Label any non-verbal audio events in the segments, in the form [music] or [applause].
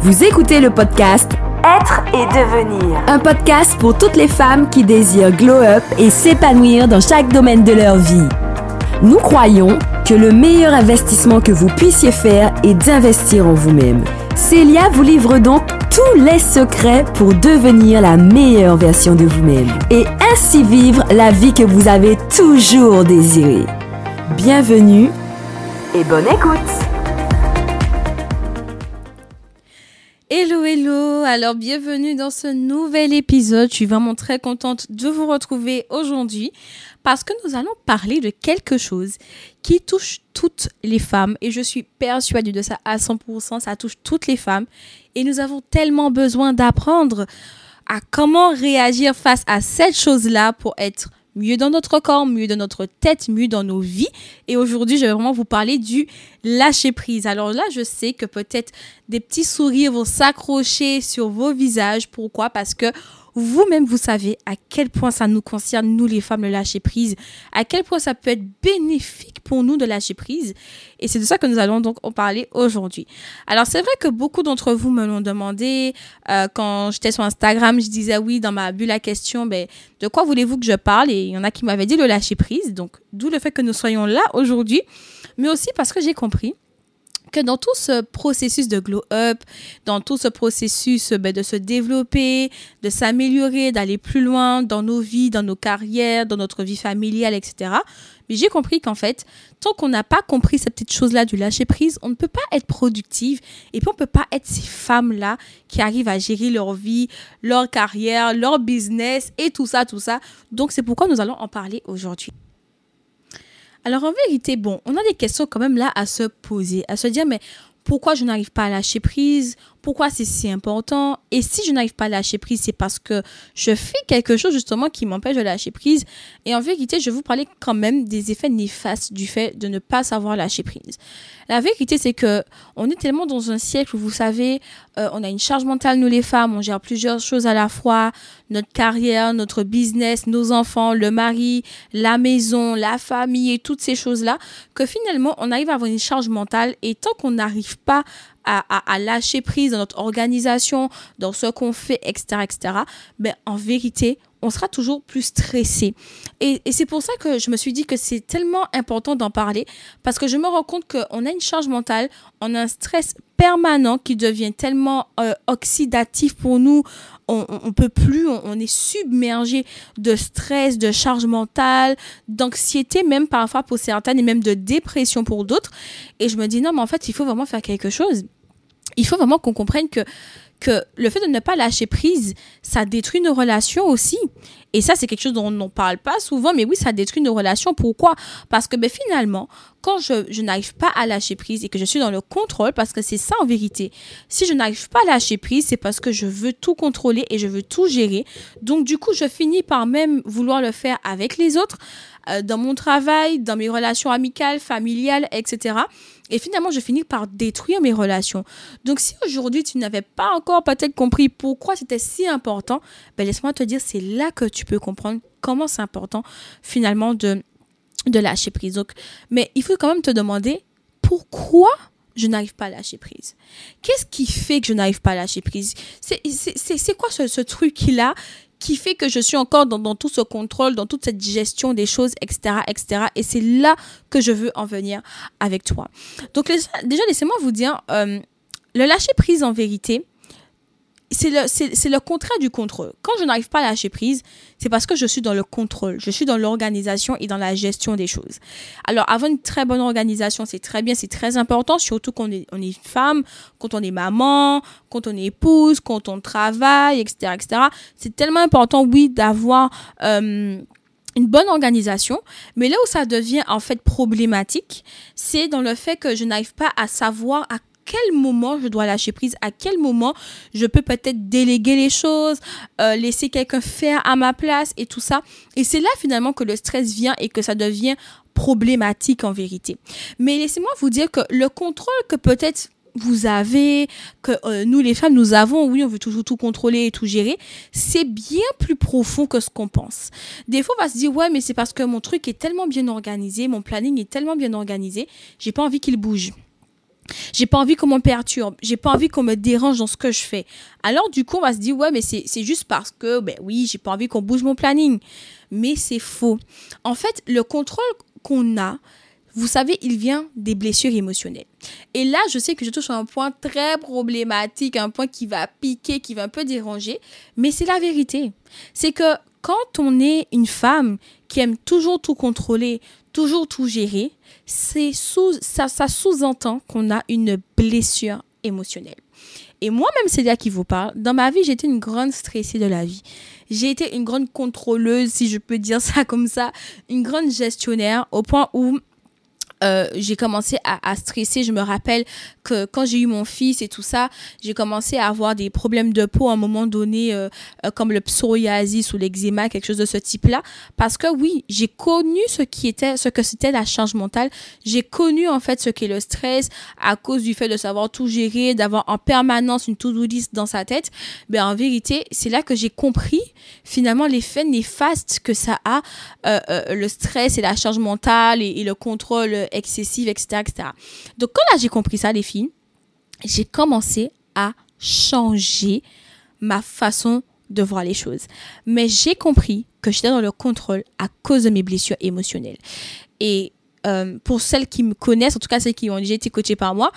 Vous écoutez le podcast Être et devenir. Un podcast pour toutes les femmes qui désirent glow up et s'épanouir dans chaque domaine de leur vie. Nous croyons que le meilleur investissement que vous puissiez faire est d'investir en vous-même. Célia vous livre donc tous les secrets pour devenir la meilleure version de vous-même et ainsi vivre la vie que vous avez toujours désirée. Bienvenue et bonne écoute. Hello, hello. Alors, bienvenue dans ce nouvel épisode. Je suis vraiment très contente de vous retrouver aujourd'hui parce que nous allons parler de quelque chose qui touche toutes les femmes et je suis persuadée de ça à 100%. Ça touche toutes les femmes et nous avons tellement besoin d'apprendre à comment réagir face à cette chose-là pour être mieux dans notre corps, mieux dans notre tête, mieux dans nos vies. Et aujourd'hui, je vais vraiment vous parler du lâcher prise. Alors là, je sais que peut-être des petits sourires vont s'accrocher sur vos visages. Pourquoi? Parce que vous-même, vous savez à quel point ça nous concerne, nous les femmes, le lâcher prise, à quel point ça peut être bénéfique pour nous de lâcher prise. Et c'est de ça que nous allons donc en parler aujourd'hui. Alors, c'est vrai que beaucoup d'entre vous me l'ont demandé. Euh, quand j'étais sur Instagram, je disais oui, dans ma bulle la question, ben, de quoi voulez-vous que je parle? Et il y en a qui m'avaient dit le lâcher prise. Donc, d'où le fait que nous soyons là aujourd'hui, mais aussi parce que j'ai compris que dans tout ce processus de glow up, dans tout ce processus ben, de se développer, de s'améliorer, d'aller plus loin dans nos vies, dans nos carrières, dans notre vie familiale, etc., mais j'ai compris qu'en fait, tant qu'on n'a pas compris cette petite chose-là du lâcher prise, on ne peut pas être productive et puis on ne peut pas être ces femmes-là qui arrivent à gérer leur vie, leur carrière, leur business et tout ça, tout ça. Donc c'est pourquoi nous allons en parler aujourd'hui. Alors en vérité, bon, on a des questions quand même là à se poser, à se dire, mais pourquoi je n'arrive pas à lâcher prise? Pourquoi c'est si important? Et si je n'arrive pas à lâcher prise, c'est parce que je fais quelque chose justement qui m'empêche de lâcher prise. Et en vérité, je vais vous parler quand même des effets néfastes du fait de ne pas savoir lâcher prise. La vérité, c'est que on est tellement dans un siècle où vous savez, euh, on a une charge mentale nous les femmes, on gère plusieurs choses à la fois, notre carrière, notre business, nos enfants, le mari, la maison, la famille et toutes ces choses-là, que finalement on arrive à avoir une charge mentale et tant qu'on n'arrive pas à, lâcher prise dans notre organisation, dans ce qu'on fait, etc., etc., ben, en vérité, on sera toujours plus stressé. Et, c'est pour ça que je me suis dit que c'est tellement important d'en parler, parce que je me rends compte qu'on a une charge mentale, on a un stress permanent qui devient tellement euh, oxydatif pour nous, on, ne peut plus, on, est submergé de stress, de charge mentale, d'anxiété même parfois pour certaines et même de dépression pour d'autres. Et je me dis non, mais en fait, il faut vraiment faire quelque chose il faut vraiment qu'on comprenne que que le fait de ne pas lâcher prise, ça détruit nos relations aussi. Et ça, c'est quelque chose dont on n'en parle pas souvent, mais oui, ça détruit nos relations. Pourquoi? Parce que ben, finalement, quand je, je n'arrive pas à lâcher prise et que je suis dans le contrôle, parce que c'est ça en vérité, si je n'arrive pas à lâcher prise, c'est parce que je veux tout contrôler et je veux tout gérer. Donc du coup, je finis par même vouloir le faire avec les autres, euh, dans mon travail, dans mes relations amicales, familiales, etc. Et finalement, je finis par détruire mes relations. Donc, si aujourd'hui, tu n'avais pas encore peut-être compris pourquoi c'était si important, ben, laisse-moi te dire, c'est là que tu peux comprendre comment c'est important finalement de, de lâcher prise. Donc, mais il faut quand même te demander pourquoi je n'arrive pas à lâcher prise. Qu'est-ce qui fait que je n'arrive pas à lâcher prise? C'est quoi ce, ce truc-là qui fait que je suis encore dans, tout ce contrôle, dans toute cette gestion des choses, etc., etc. Et c'est là que je veux en venir avec toi. Donc déjà, laissez-moi vous dire, euh, le lâcher prise en vérité, c'est le, c'est, le contraire du contrôle. Quand je n'arrive pas à lâcher prise, c'est parce que je suis dans le contrôle, je suis dans l'organisation et dans la gestion des choses. Alors, avoir une très bonne organisation, c'est très bien, c'est très important, surtout quand on est, on est femme, quand on est maman, quand on est épouse, quand on travaille, etc., etc. C'est tellement important, oui, d'avoir... Euh, une bonne organisation, mais là où ça devient en fait problématique, c'est dans le fait que je n'arrive pas à savoir à quel moment je dois lâcher prise, à quel moment je peux peut-être déléguer les choses, euh, laisser quelqu'un faire à ma place et tout ça? Et c'est là finalement que le stress vient et que ça devient problématique en vérité. Mais laissez-moi vous dire que le contrôle que peut-être vous avez, que euh, nous les femmes, nous avons, oui, on veut toujours tout contrôler et tout gérer, c'est bien plus profond que ce qu'on pense. Des fois, on va se dire, ouais, mais c'est parce que mon truc est tellement bien organisé, mon planning est tellement bien organisé, j'ai pas envie qu'il bouge. J'ai pas envie qu'on me perturbe. J'ai pas envie qu'on me dérange dans ce que je fais. Alors, du coup, on va se dire, ouais, mais c'est juste parce que, ben oui, j'ai pas envie qu'on bouge mon planning. Mais c'est faux. En fait, le contrôle qu'on a, vous savez, il vient des blessures émotionnelles. Et là, je sais que je touche à un point très problématique, un point qui va piquer, qui va un peu déranger, mais c'est la vérité. C'est que quand on est une femme qui aime toujours tout contrôler, toujours tout gérer, c'est sous, ça, ça sous-entend qu'on a une blessure émotionnelle. Et moi-même, c'est là qui vous parle. Dans ma vie, j'étais une grande stressée de la vie. J'ai été une grande contrôleuse, si je peux dire ça comme ça, une grande gestionnaire, au point où euh, j'ai commencé à, stresser. Je me rappelle que quand j'ai eu mon fils et tout ça, j'ai commencé à avoir des problèmes de peau à un moment donné, euh, euh, comme le psoriasis ou l'eczéma, quelque chose de ce type-là. Parce que oui, j'ai connu ce qui était, ce que c'était la charge mentale. J'ai connu en fait ce qu'est le stress à cause du fait de savoir tout gérer, d'avoir en permanence une to-do list dans sa tête. Mais en vérité, c'est là que j'ai compris finalement l'effet néfaste que ça a, le stress et la charge mentale et le contrôle excessive, etc., etc. Donc, quand là, j'ai compris ça, les filles, j'ai commencé à changer ma façon de voir les choses. Mais j'ai compris que j'étais dans le contrôle à cause de mes blessures émotionnelles. Et euh, pour celles qui me connaissent, en tout cas celles qui ont déjà été coachées par moi,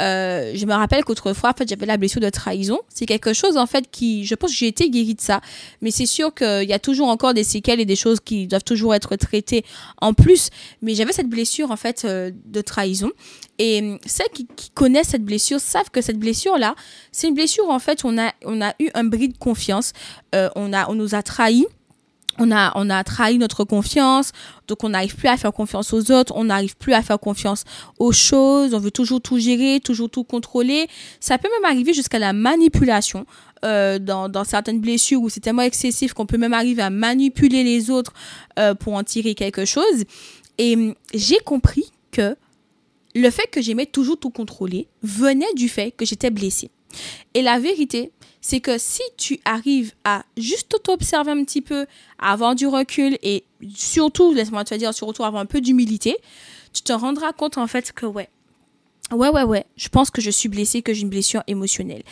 euh, je me rappelle qu'autrefois, en fait, j'avais la blessure de trahison. C'est quelque chose, en fait, qui, je pense que j'ai été guérie de ça. Mais c'est sûr qu'il y a toujours encore des séquelles et des choses qui doivent toujours être traitées en plus. Mais j'avais cette blessure, en fait, euh, de trahison. Et celles qui, connaissent cette blessure savent que cette blessure-là, c'est une blessure, en fait, on a, on a eu un bris de confiance. on, a, on nous a trahis on a, on a trahi notre confiance, donc on n'arrive plus à faire confiance aux autres, on n'arrive plus à faire confiance aux choses, on veut toujours tout gérer, toujours tout contrôler. Ça peut même arriver jusqu'à la manipulation. Euh, dans, certaines blessures où c'est tellement excessif qu'on peut même arriver à manipuler les autres euh, pour en tirer quelque chose. Et hum, j'ai compris que le fait que j'aimais toujours tout contrôler venait du fait que j'étais blessée. Et la vérité, c'est que si tu arrives à juste t'observer un petit peu, à avoir du recul et surtout, laisse-moi te dire, surtout avoir un peu d'humilité, tu te rendras compte en fait que ouais, Ouais, ouais, ouais. Je pense que je suis blessée, que j'ai une blessure émotionnelle.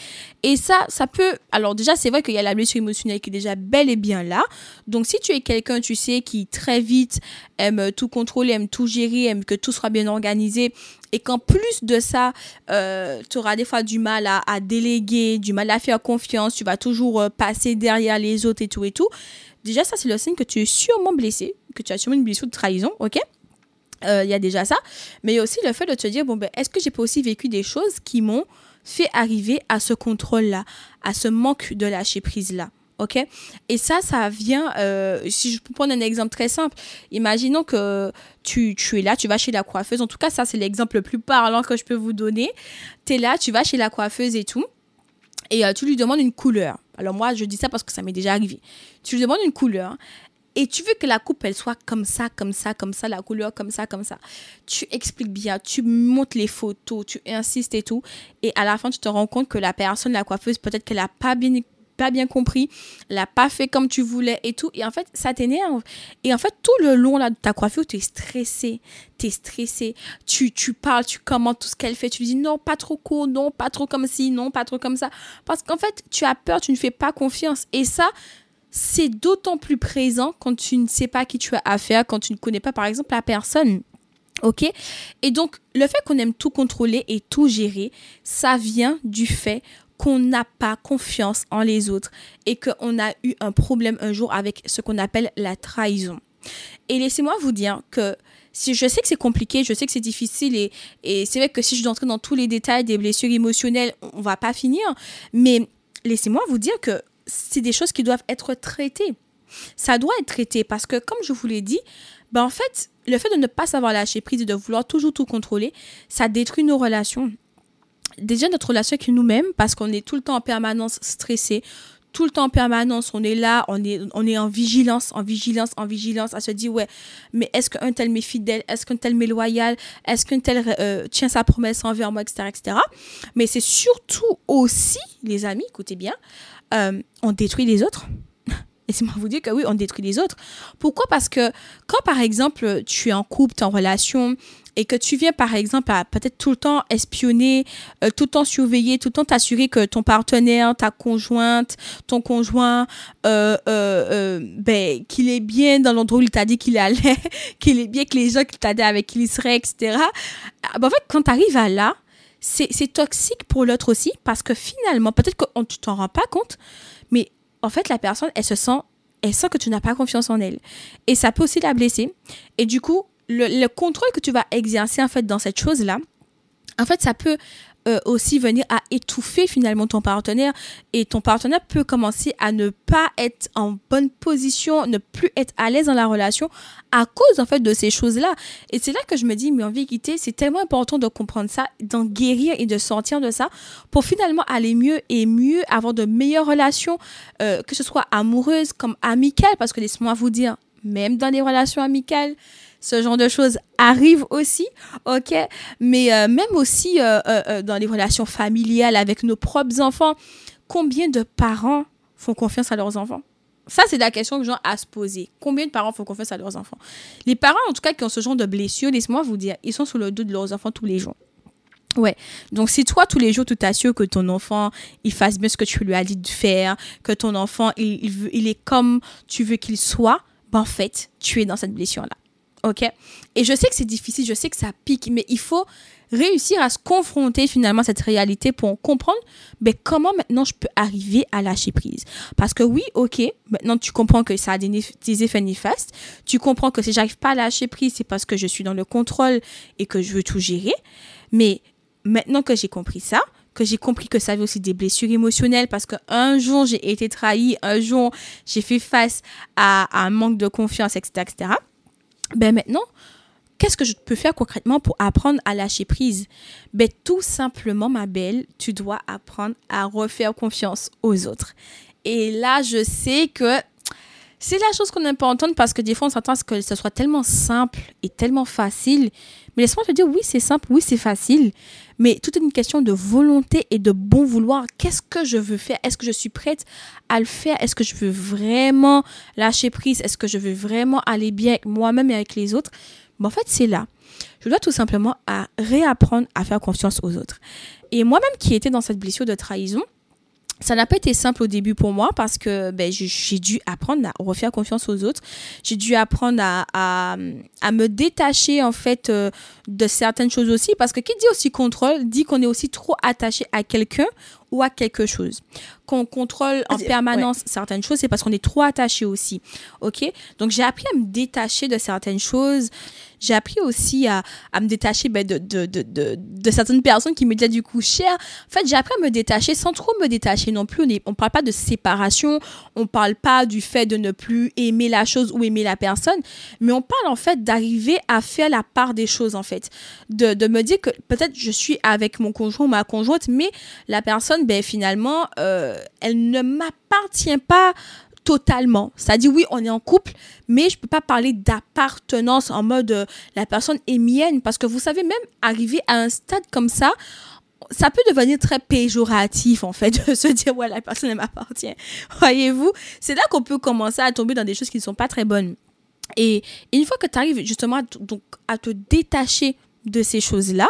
Et ça, ça peut. Alors, déjà, c'est vrai qu'il y a la blessure émotionnelle qui est déjà bel et bien là. Donc, si tu es quelqu'un, tu sais, qui très vite aime tout contrôler, aime tout gérer, aime que tout soit bien organisé, et qu'en plus de ça, euh, tu auras des fois du mal à, déléguer, du mal à faire confiance, tu vas toujours euh, passer derrière les autres et tout et tout. Déjà, ça, c'est le signe que tu es sûrement blessé, que tu as sûrement une blessure de trahison, ok? Euh, il y a déjà ça, mais il y a aussi le fait de te dire, bon, ben, est-ce que j'ai pas aussi vécu des choses qui m'ont fait arriver à ce contrôle-là, à ce manque de lâcher prise-là OK? Et ça, ça vient, euh, si je peux prendre un exemple très simple, imaginons que tu, tu, es là, tu vas chez la coiffeuse, en tout cas, ça, c'est l'exemple le plus parlant que je peux vous donner. Tu es là, tu vas chez la coiffeuse et tout, et euh, tu lui demandes une couleur. Alors moi, je dis ça parce que ça m'est déjà arrivé. Tu lui demandes une couleur et tu veux que la coupe, elle soit comme ça, comme ça, comme ça, la couleur comme ça, comme ça. Tu expliques bien, tu montres les photos, tu insistes et tout. Et à la fin, tu te rends compte que la personne, la coiffeuse, peut-être qu'elle n'a pas bien pas bien compris, n'a pas fait comme tu voulais et tout. Et en fait, ça t'énerve. Et en fait, tout le long de ta coiffure, tu es stressé. Tu es stressé. Tu, tu parles, tu commentes tout ce qu'elle fait. Tu lui dis non, pas trop court, non, pas trop comme ci, non, pas trop comme ça. Parce qu'en fait, tu as peur, tu ne fais pas confiance. Et ça, c'est d'autant plus présent quand tu ne sais pas qui tu as affaire, quand tu ne connais pas par exemple la personne. Ok? Et donc, le fait qu'on aime tout contrôler et tout gérer, ça vient du fait qu'on n'a pas confiance en les autres et qu'on a eu un problème un jour avec ce qu'on appelle la trahison. Et laissez-moi vous dire que si je sais que c'est compliqué, je sais que c'est difficile et, et c'est vrai que si je dois entrer dans tous les détails des blessures émotionnelles, on va pas finir. Mais laissez-moi vous dire que c'est des choses qui doivent être traitées. Ça doit être traité parce que, comme je vous l'ai dit, ben en fait, le fait de ne pas savoir lâcher prise et de vouloir toujours tout contrôler, ça détruit nos relations. Déjà, notre relation avec nous-mêmes, parce qu'on est tout le temps en permanence stressé, tout le temps en permanence, on est là, on est, on est en vigilance, en vigilance, en vigilance, à se dire, ouais, mais est-ce qu'un tel m'est fidèle, est-ce qu'un tel m'est loyal, est-ce qu'un tel euh, tient sa promesse envers moi, etc., etc. Mais c'est surtout aussi, les amis, écoutez bien, euh, on détruit les autres. [laughs] laissez-moi vous dire que oui, on détruit les autres. Pourquoi? Parce que quand, par exemple, tu es en couple, tu es en relation, et que tu viens, par exemple, à peut-être tout le temps espionner, euh, tout le temps surveiller, tout le temps t'assurer que ton partenaire, ta conjointe, ton conjoint, euh, euh, ben, qu'il est bien dans l'endroit où il t'a dit qu'il allait, [laughs] qu'il est bien que les gens qu'il t'a dit avec qui il serait, etc. Ah, ben, en fait, quand tu arrives à là, c'est toxique pour l'autre aussi parce que finalement, peut-être que tu t'en rends pas compte, mais en fait, la personne, elle se sent, elle sent que tu n'as pas confiance en elle. Et ça peut aussi la blesser. Et du coup, le, contrôle que tu vas exercer en fait dans cette chose-là, en fait, ça peut euh, aussi venir à étouffer finalement ton partenaire et ton partenaire peut commencer à ne pas être en bonne position, ne plus être à l'aise dans la relation à cause en fait de ces choses-là. Et c'est là que je me dis, mais en vérité, c'est tellement important de comprendre ça, d'en guérir et de sortir de ça pour finalement aller mieux et mieux avoir de meilleures relations, euh, que ce soit amoureuses comme amicales, parce que laisse-moi vous dire, même dans les relations amicales, ce genre de choses arrive aussi, ok? Mais euh, même aussi euh, euh, dans les relations familiales avec nos propres enfants, combien de parents font confiance à leurs enfants? Ça, c'est la question que j'ai à se poser. Combien de parents font confiance à leurs enfants? Les parents, en tout cas, qui ont ce genre de blessures, laisse-moi vous dire, ils sont sous le dos de leurs enfants tous les jours. Ouais. Donc, si toi, tous les jours, tu t'assures que ton enfant, il fasse bien ce que tu lui as dit de faire, que ton enfant, il, il est comme tu veux qu'il soit, ben, en fait, tu es dans cette blessure-là. OK Et je sais que c'est difficile, je sais que ça pique, mais il faut réussir à se confronter finalement à cette réalité pour comprendre ben, comment maintenant je peux arriver à lâcher prise. Parce que oui, ok, maintenant tu comprends que ça a des, effets néfastes, tu comprends que si j'arrive pas à lâcher prise, c'est parce que je suis dans le contrôle et que je veux tout gérer. Mais maintenant que j'ai compris ça, que j'ai compris que ça avait aussi des blessures émotionnelles parce qu'un jour j'ai été trahi, un jour j'ai fait face à, à, un manque de confiance, etc., etc ben maintenant, qu'est-ce que je peux faire concrètement pour apprendre à lâcher prise? Ben tout simplement, ma belle, tu dois apprendre à refaire confiance aux autres. Et là, je sais que c'est la chose qu'on n'aime pas entendre parce que des fois, on s'attend à ce que ce soit tellement simple et tellement facile. Mais laisse-moi te dire, oui, c'est simple, oui, c'est facile. Mais tout est une question de volonté et de bon vouloir. Qu'est-ce que je veux faire? Est-ce que je suis prête à le faire? Est-ce que je veux vraiment lâcher prise? Est-ce que je veux vraiment aller bien avec moi-même et avec les autres? Mais En fait, c'est là. Je dois tout simplement réapprendre à faire confiance aux autres. Et moi-même qui étais dans cette blessure de trahison, ça n'a pas été simple au début pour moi parce que ben, j'ai dû apprendre à refaire confiance aux autres. J'ai dû apprendre à, à, me détacher en fait euh, de certaines choses aussi parce que qui dit aussi contrôle dit qu'on est aussi trop attaché à quelqu'un ou à quelque chose. Qu'on contrôle en permanence certaines choses, c'est parce qu'on est trop attaché aussi. OK? Donc j'ai appris à me détacher de certaines choses j'ai appris aussi à, à me détacher ben, de, de, de, de, certaines personnes qui me disaient du coup cher. En fait, j'ai appris à me détacher sans trop me détacher non plus. On ne parle pas de séparation, on ne parle pas du fait de ne plus aimer la chose ou aimer la personne, mais on parle en fait d'arriver à faire la part des choses en fait. De, de me dire que peut-être je suis avec mon conjoint ou ma conjointe, mais la personne, ben, finalement, euh, elle ne m'appartient pas totalement. Dit oui, on est en couple, mais je peux pas parler d'appartenance en mode euh, la personne est mienne parce que vous savez même arriver à un stade comme ça, ça peut devenir très péjoratif en fait [laughs] de se dire ouais la personne elle m'appartient. [laughs] Voyez-vous, c'est là qu'on peut commencer à tomber dans des choses qui ne sont pas très bonnes. Et une fois que tu arrives justement à te détacher de ces choses-là,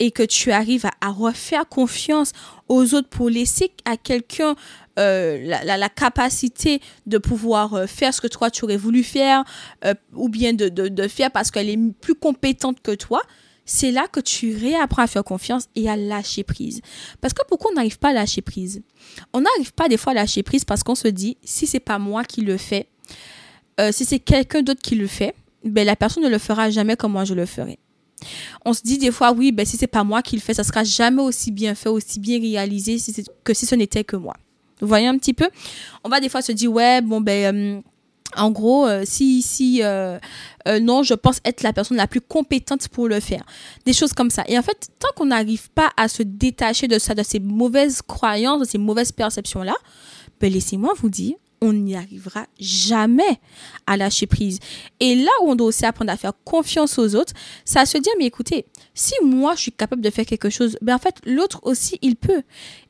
et que tu arrives à, refaire confiance aux autres pour laisser à quelqu'un euh, la, capacité de pouvoir euh, faire ce que toi tu aurais voulu faire euh, ou bien de, de, faire parce qu'elle est plus compétente que toi, c'est là que tu réapprends à faire confiance et à lâcher prise. Parce que pourquoi on n'arrive pas à lâcher prise? On n'arrive pas des fois à lâcher prise parce qu'on se dit, si c'est pas moi qui le fais, si c'est quelqu'un d'autre qui le fait, ben la personne ne le fera jamais comme moi je le ferai. On se dit des fois, oui, ben si c'est pas moi qui le fais, ça sera jamais aussi bien fait, aussi bien réalisé que si ce n'était que moi. Vous voyez un petit peu? On va des fois se dire, ouais, bon, ben. Euh, en gros, euh, si, si euh, non, je pense être la personne la plus compétente pour le faire. Des choses comme ça. Et en fait, tant qu'on n'arrive pas à se détacher de ça, de ces mauvaises croyances, de ces mauvaises perceptions-là, ben laissez-moi vous dire, on n'y arrivera jamais à lâcher prise. Et là où on doit aussi apprendre à faire confiance aux autres, c'est à se dire, mais écoutez, si moi je suis capable de faire quelque chose, ben en fait, l'autre aussi, il peut.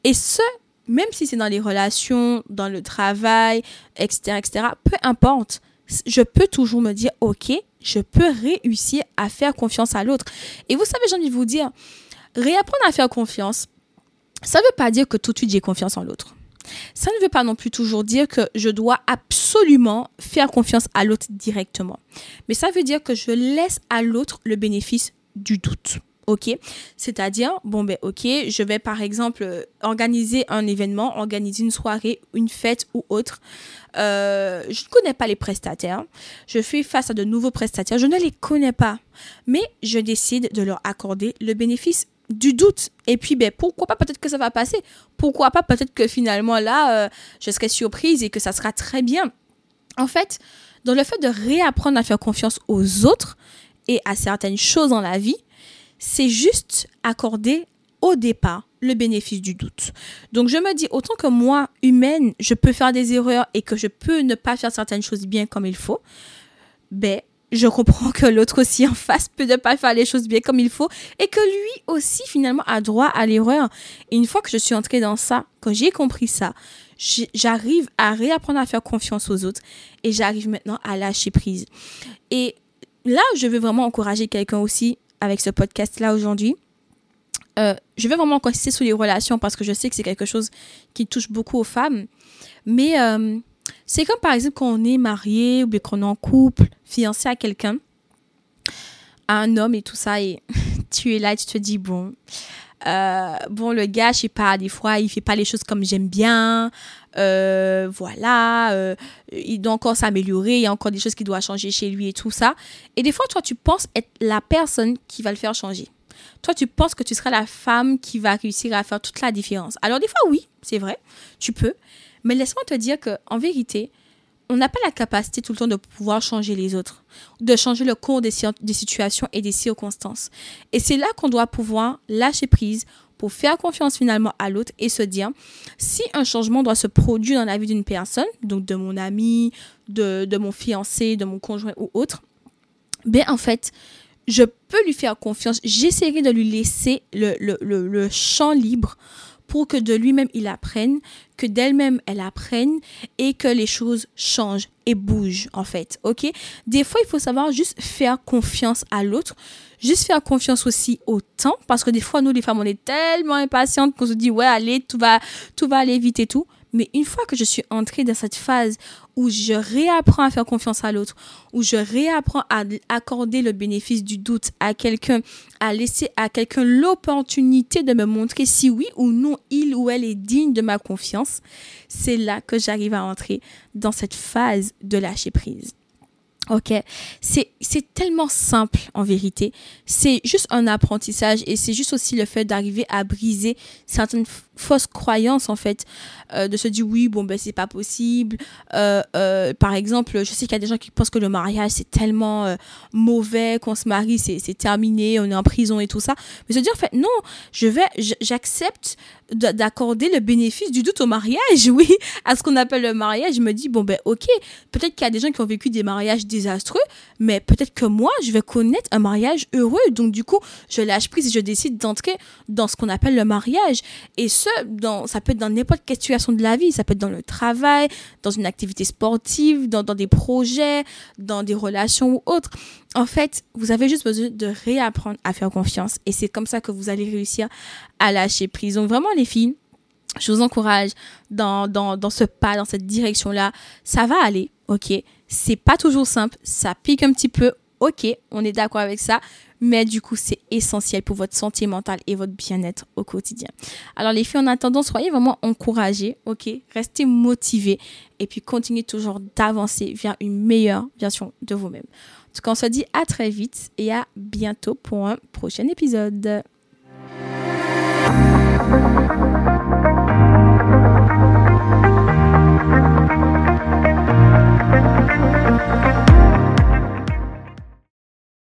Et ce, même si c'est dans les relations, dans le travail, etc., etc., peu importe, je peux toujours me dire, OK, je peux réussir à faire confiance à l'autre. Et vous savez, j'ai envie de vous dire, réapprendre à faire confiance, ça ne veut pas dire que tout de suite j'ai confiance en l'autre. Ça ne veut pas non plus toujours dire que je dois absolument faire confiance à l'autre directement. Mais ça veut dire que je laisse à l'autre le bénéfice du doute. OK? C'est-à-dire, bon, ben, OK, je vais par exemple euh, organiser un événement, organiser une soirée, une fête ou autre. Euh, je ne connais pas les prestataires. Je fais face à de nouveaux prestataires. Je ne les connais pas. Mais je décide de leur accorder le bénéfice du doute. Et puis, ben, pourquoi pas, peut-être que ça va passer. Pourquoi pas, peut-être que finalement, là, euh, je serai surprise et que ça sera très bien. En fait, dans le fait de réapprendre à faire confiance aux autres et à certaines choses dans la vie, c'est juste accorder au départ le bénéfice du doute. Donc je me dis, autant que moi, humaine, je peux faire des erreurs et que je peux ne pas faire certaines choses bien comme il faut, ben, je comprends que l'autre aussi en face peut ne pas faire les choses bien comme il faut et que lui aussi finalement a droit à l'erreur. Une fois que je suis entrée dans ça, quand j'ai compris ça, j'arrive à réapprendre à faire confiance aux autres et j'arrive maintenant à lâcher prise. Et là, je veux vraiment encourager quelqu'un aussi avec ce podcast-là aujourd'hui. Euh, je vais vraiment insister sur les relations parce que je sais que c'est quelque chose qui touche beaucoup aux femmes. Mais euh, c'est comme par exemple quand on est marié ou bien qu'on est en couple, fiancé à quelqu'un, à un homme et tout ça, et [laughs] tu es là et tu te dis, bon, euh, bon, le gars, je sais pas, des fois, il fait pas les choses comme j'aime bien. voilà, il doit encore s'améliorer, il y a encore des choses qui doivent changer chez lui et tout ça. Et des fois, toi, tu penses être la personne qui va le faire changer. Toi, tu penses que tu seras la femme qui va réussir à faire toute la différence. Alors, des fois, oui, c'est vrai, tu peux. Mais laisse-moi te dire que, en vérité, on n'a pas la capacité tout le temps de pouvoir changer les autres, de changer le cours des, situations et des circonstances. Et c'est là qu'on doit pouvoir lâcher prise pour faire confiance finalement à l'autre et se dire, si un changement doit se produire dans la vie d'une personne, donc de mon ami, de, mon fiancé, de mon conjoint ou autre, ben en fait, je peux lui faire confiance. J'essaierai de lui laisser le champ libre pour que de lui-même il apprenne, que d'elle-même elle apprenne et que les choses changent et bougent en fait, ok? Des fois, il faut savoir juste faire confiance à l'autre, juste faire confiance aussi au temps, parce que des fois, nous les femmes, on est tellement impatientes qu'on se dit, ouais, allez, tout va, tout va aller vite et tout. Mais une fois que je suis entrée dans cette phase où je réapprends à faire confiance à l'autre, où je réapprends à accorder le bénéfice du doute à quelqu'un, à laisser à quelqu'un l'opportunité de me montrer si oui ou non il ou elle est digne de ma confiance, c'est là que j'arrive à entrer dans cette phase de lâcher prise. Ok, c'est tellement simple en vérité. C'est juste un apprentissage et c'est juste aussi le fait d'arriver à briser certaines fausses croyances en fait, euh, de se dire oui bon ben c'est pas possible. Euh, euh, par exemple, je sais qu'il y a des gens qui pensent que le mariage c'est tellement mauvais qu'on se marie c'est c'est terminé, on est en prison et tout ça. Mais se dire en fait non, je vais j'accepte d'accorder le bénéfice du doute au mariage, [laughs] oui, à ce qu'on appelle le mariage. Je me dis bon ben ok, peut-être qu'il y a des gens qui ont vécu des mariages désastreux, mais peut-être que moi, je vais connaître un mariage heureux. Donc, du coup, je lâche prise et je décide d'entrer dans ce qu'on appelle le mariage. Et ce, dans, ça peut être dans n'importe quelle situation de la vie. Ça peut être dans le travail, dans une activité sportive, dans, des projets, dans des relations ou autres. En fait, vous avez juste besoin de réapprendre à faire confiance. Et c'est comme ça que vous allez réussir à lâcher prise. Donc, vraiment, les filles, je vous encourage dans, dans, dans ce pas, dans cette direction-là. Ça va aller, ok c'est pas toujours simple, ça pique un petit peu, ok, on est d'accord avec ça, mais du coup, c'est essentiel pour votre santé mentale et votre bien-être au quotidien. Alors, les filles, en attendant, soyez vraiment encouragées, ok, restez motivées et puis continuez toujours d'avancer vers une meilleure version de vous-même. En tout cas, on se dit à très vite et à bientôt pour un prochain épisode.